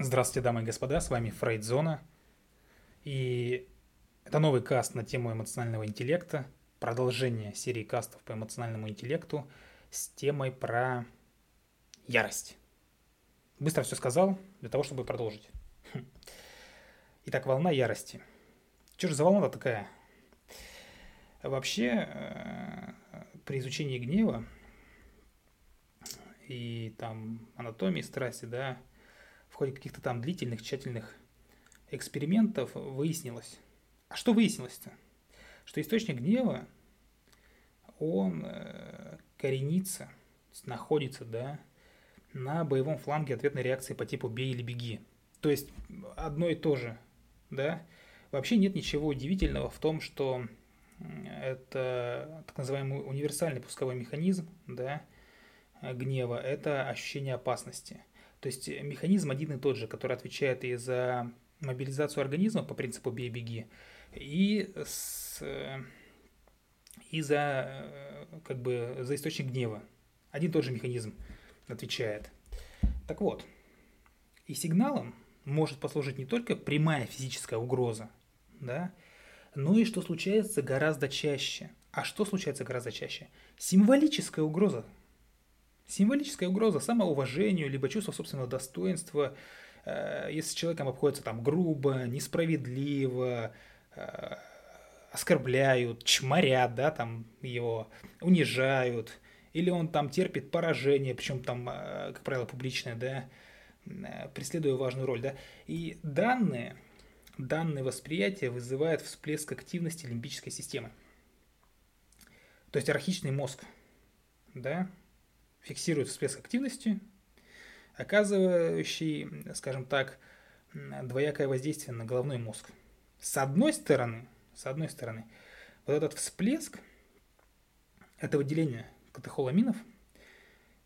Здравствуйте, дамы и господа, с вами Фрейдзона. И это новый каст на тему эмоционального интеллекта, продолжение серии кастов по эмоциональному интеллекту с темой про ярость. Быстро все сказал для того, чтобы продолжить. Итак, волна ярости. Что же за волна такая? Вообще, э, при изучении гнева и там анатомии страсти, да, ходе каких-то там длительных, тщательных экспериментов выяснилось. А что выяснилось-то? Что источник гнева, он э, коренится, находится, да, на боевом фланге ответной реакции по типу «бей или беги». То есть одно и то же, да. Вообще нет ничего удивительного в том, что это так называемый универсальный пусковой механизм, да, гнева – это ощущение опасности. То есть механизм один и тот же, который отвечает и за мобилизацию организма по принципу «бей-беги», и, с, и за, как бы, за источник гнева. Один и тот же механизм отвечает. Так вот, и сигналом может послужить не только прямая физическая угроза, да, но и что случается гораздо чаще. А что случается гораздо чаще? Символическая угроза, Символическая угроза самоуважению, либо чувство собственного достоинства, э, если с человеком обходится там грубо, несправедливо, э, оскорбляют, чморят, да, там его унижают, или он там терпит поражение, причем там, э, как правило, публичное, да, преследуя важную роль, да. И данные, данные восприятия вызывают всплеск активности лимбической системы. То есть архичный мозг, да, фиксирует всплеск активности, оказывающий, скажем так, двоякое воздействие на головной мозг. С одной стороны, с одной стороны, вот этот всплеск, это выделение катехоламинов,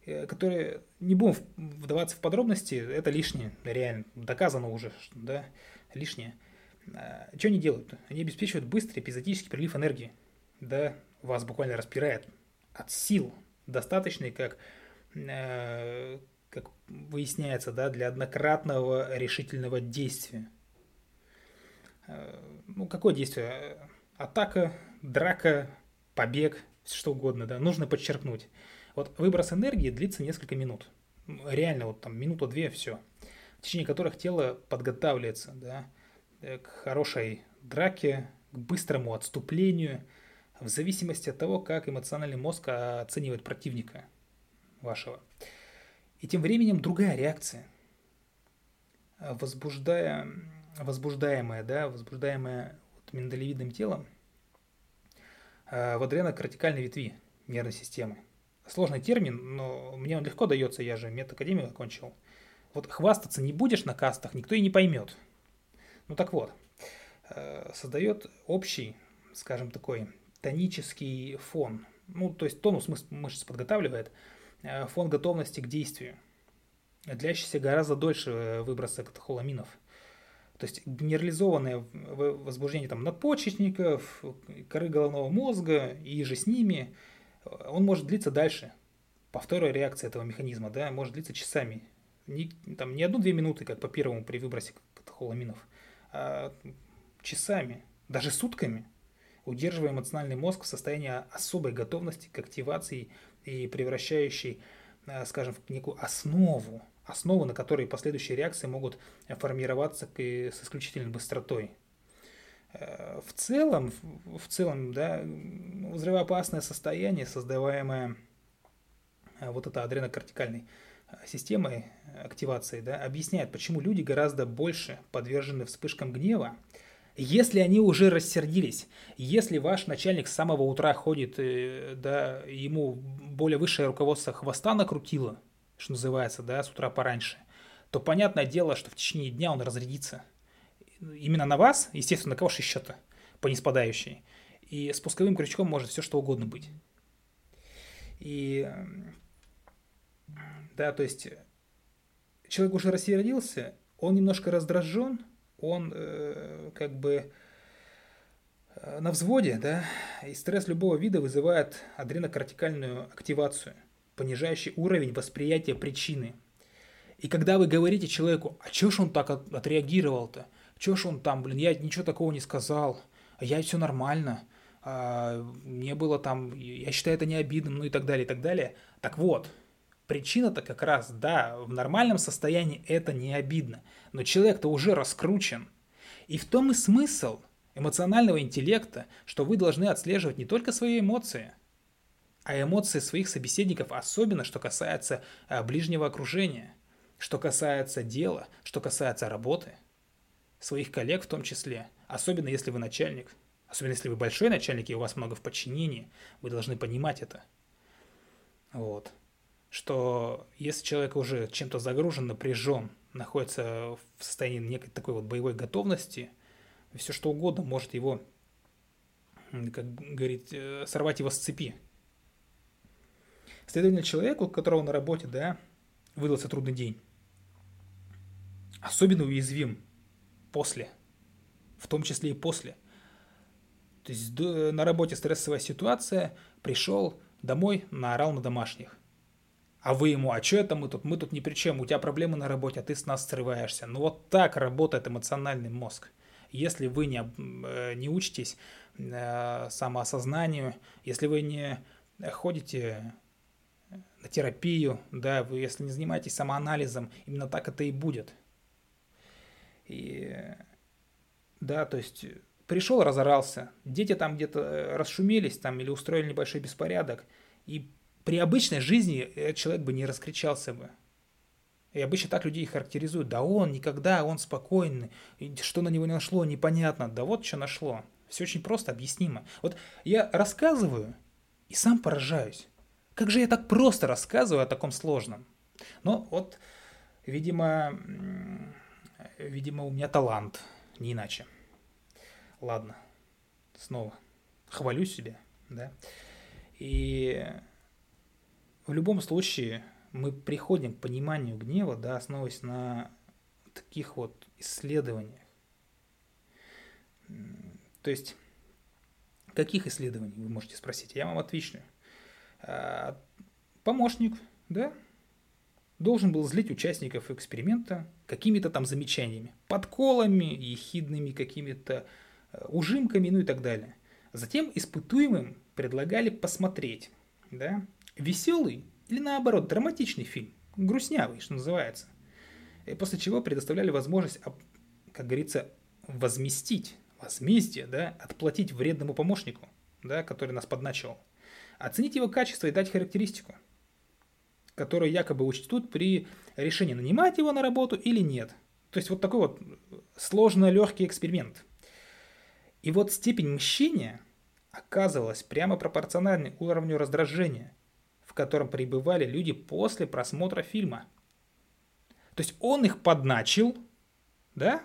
э, которые, не будем вдаваться в подробности, это лишнее, реально, доказано уже, да, лишнее. А, что они делают? Они обеспечивают быстрый эпизодический прилив энергии, да, вас буквально распирает от сил, достаточный, как, э, как выясняется, да, для однократного решительного действия. Э, ну, какое действие? Атака, драка, побег, что угодно, да, нужно подчеркнуть. Вот выброс энергии длится несколько минут. Реально, вот там минута-две, все. В течение которых тело подготавливается, да, к хорошей драке, к быстрому отступлению – в зависимости от того, как эмоциональный мозг оценивает противника вашего. И тем временем другая реакция. Возбуждая, возбуждаемая, да, возбуждаемая вот миндалевидным телом э, в адренокортикальной ветви нервной системы. Сложный термин, но мне он легко дается, я же медакадемию окончил. Вот хвастаться не будешь на кастах, никто и не поймет. Ну так вот, э, создает общий, скажем, такой тонический фон. Ну, то есть тонус мышц подготавливает, э, фон готовности к действию, длящийся гораздо дольше э, выброса катехоламинов. То есть генерализованное возбуждение там, надпочечников, коры головного мозга и же с ними, э, он может длиться дальше. Повторная реакция этого механизма да, может длиться часами. Не, там, не одну-две минуты, как по первому при выбросе катехоламинов, а часами, даже сутками удерживая эмоциональный мозг в состоянии особой готовности к активации и превращающей, э, скажем, в некую основу, основу, на которой последующие реакции могут формироваться с исключительной быстротой. Э, в целом, в целом, да, взрывоопасное состояние, создаваемое э, вот этой адренокортикальной системой активации, да, объясняет, почему люди гораздо больше подвержены вспышкам гнева, если они уже рассердились, если ваш начальник с самого утра ходит, э, да, ему более высшее руководство хвоста накрутило, что называется, да, с утра пораньше, то понятное дело, что в течение дня он разрядится. Именно на вас, естественно, на кого же еще-то, по неспадающей. И спусковым крючком может все что угодно быть. И, да, то есть человек уже рассердился, он немножко раздражен – он э, как бы э, на взводе, да, и стресс любого вида вызывает адренокортикальную активацию, понижающий уровень восприятия причины. И когда вы говорите человеку, а чё ж он так от- отреагировал-то? Чё ж он там, блин, я ничего такого не сказал, а я все нормально, а, не было там, я считаю это не обидным, ну и так далее, и так далее. Так вот, причина-то как раз, да, в нормальном состоянии это не обидно, но человек-то уже раскручен. И в том и смысл эмоционального интеллекта, что вы должны отслеживать не только свои эмоции, а эмоции своих собеседников, особенно что касается а, ближнего окружения, что касается дела, что касается работы, своих коллег в том числе, особенно если вы начальник, особенно если вы большой начальник и у вас много в подчинении, вы должны понимать это. Вот. Что если человек уже чем-то загружен, напряжен, находится в состоянии некой такой вот боевой готовности, все что угодно может его, как говорит, э, сорвать его с цепи. Следовательно, человеку, у которого на работе, да, выдался трудный день, особенно уязвим после, в том числе и после. То есть на работе стрессовая ситуация, пришел домой, наорал на домашних. А вы ему, а что это мы тут? Мы тут ни при чем, у тебя проблемы на работе, а ты с нас срываешься. Ну вот так работает эмоциональный мозг. Если вы не, э, не учитесь э, самоосознанию, если вы не ходите на терапию, да, вы если не занимаетесь самоанализом, именно так это и будет. И да, то есть пришел, разорался, дети там где-то э, расшумелись там или устроили небольшой беспорядок, и при обычной жизни человек бы не раскричался бы. И обычно так людей характеризуют. Да он никогда, он спокойный. Что на него не нашло, непонятно. Да вот что нашло. Все очень просто объяснимо. Вот я рассказываю и сам поражаюсь. Как же я так просто рассказываю о таком сложном? Но вот, видимо, видимо, у меня талант, не иначе. Ладно, снова хвалю себя, да. И в любом случае мы приходим к пониманию гнева, да, основываясь на таких вот исследованиях. То есть, каких исследований, вы можете спросить? Я вам отвечу. А, помощник, да, должен был злить участников эксперимента какими-то там замечаниями, подколами, ехидными какими-то э, ужимками, ну и так далее. Затем испытуемым предлагали посмотреть, да, веселый или наоборот драматичный фильм, грустнявый, что называется. И после чего предоставляли возможность, как говорится, возместить, возмездие, да, отплатить вредному помощнику, да, который нас подначивал оценить его качество и дать характеристику, которую якобы учтут при решении, нанимать его на работу или нет. То есть вот такой вот сложный легкий эксперимент. И вот степень мщения оказывалась прямо пропорциональной уровню раздражения, в котором пребывали люди после просмотра фильма. То есть он их подначил, да?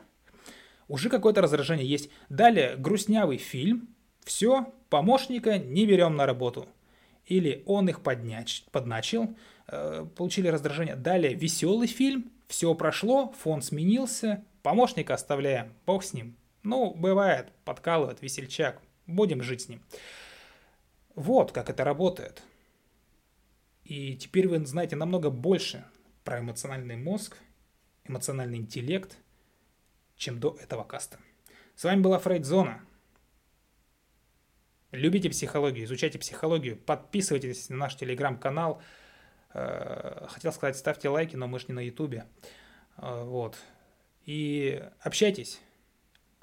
Уже какое-то раздражение есть. Далее грустнявый фильм. Все, помощника не берем на работу или он их подняч, подначил, э, получили раздражение. Далее веселый фильм, все прошло, фон сменился, помощника оставляем, бог с ним. Ну, бывает, подкалывает весельчак, будем жить с ним. Вот как это работает. И теперь вы знаете намного больше про эмоциональный мозг, эмоциональный интеллект, чем до этого каста. С вами была Фрейд Зона. Любите психологию, изучайте психологию, подписывайтесь на наш телеграм-канал. Э, хотел сказать, ставьте лайки, но мы же не на ютубе. Э, вот. И общайтесь.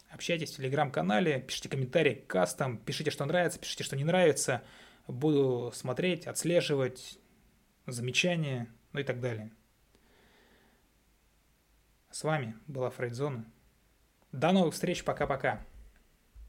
Общайтесь в телеграм-канале, пишите комментарии к кастам, пишите, что нравится, пишите, что не нравится. Буду смотреть, отслеживать, замечания, ну и так далее. С вами была Фрейдзона. До новых встреч, пока-пока.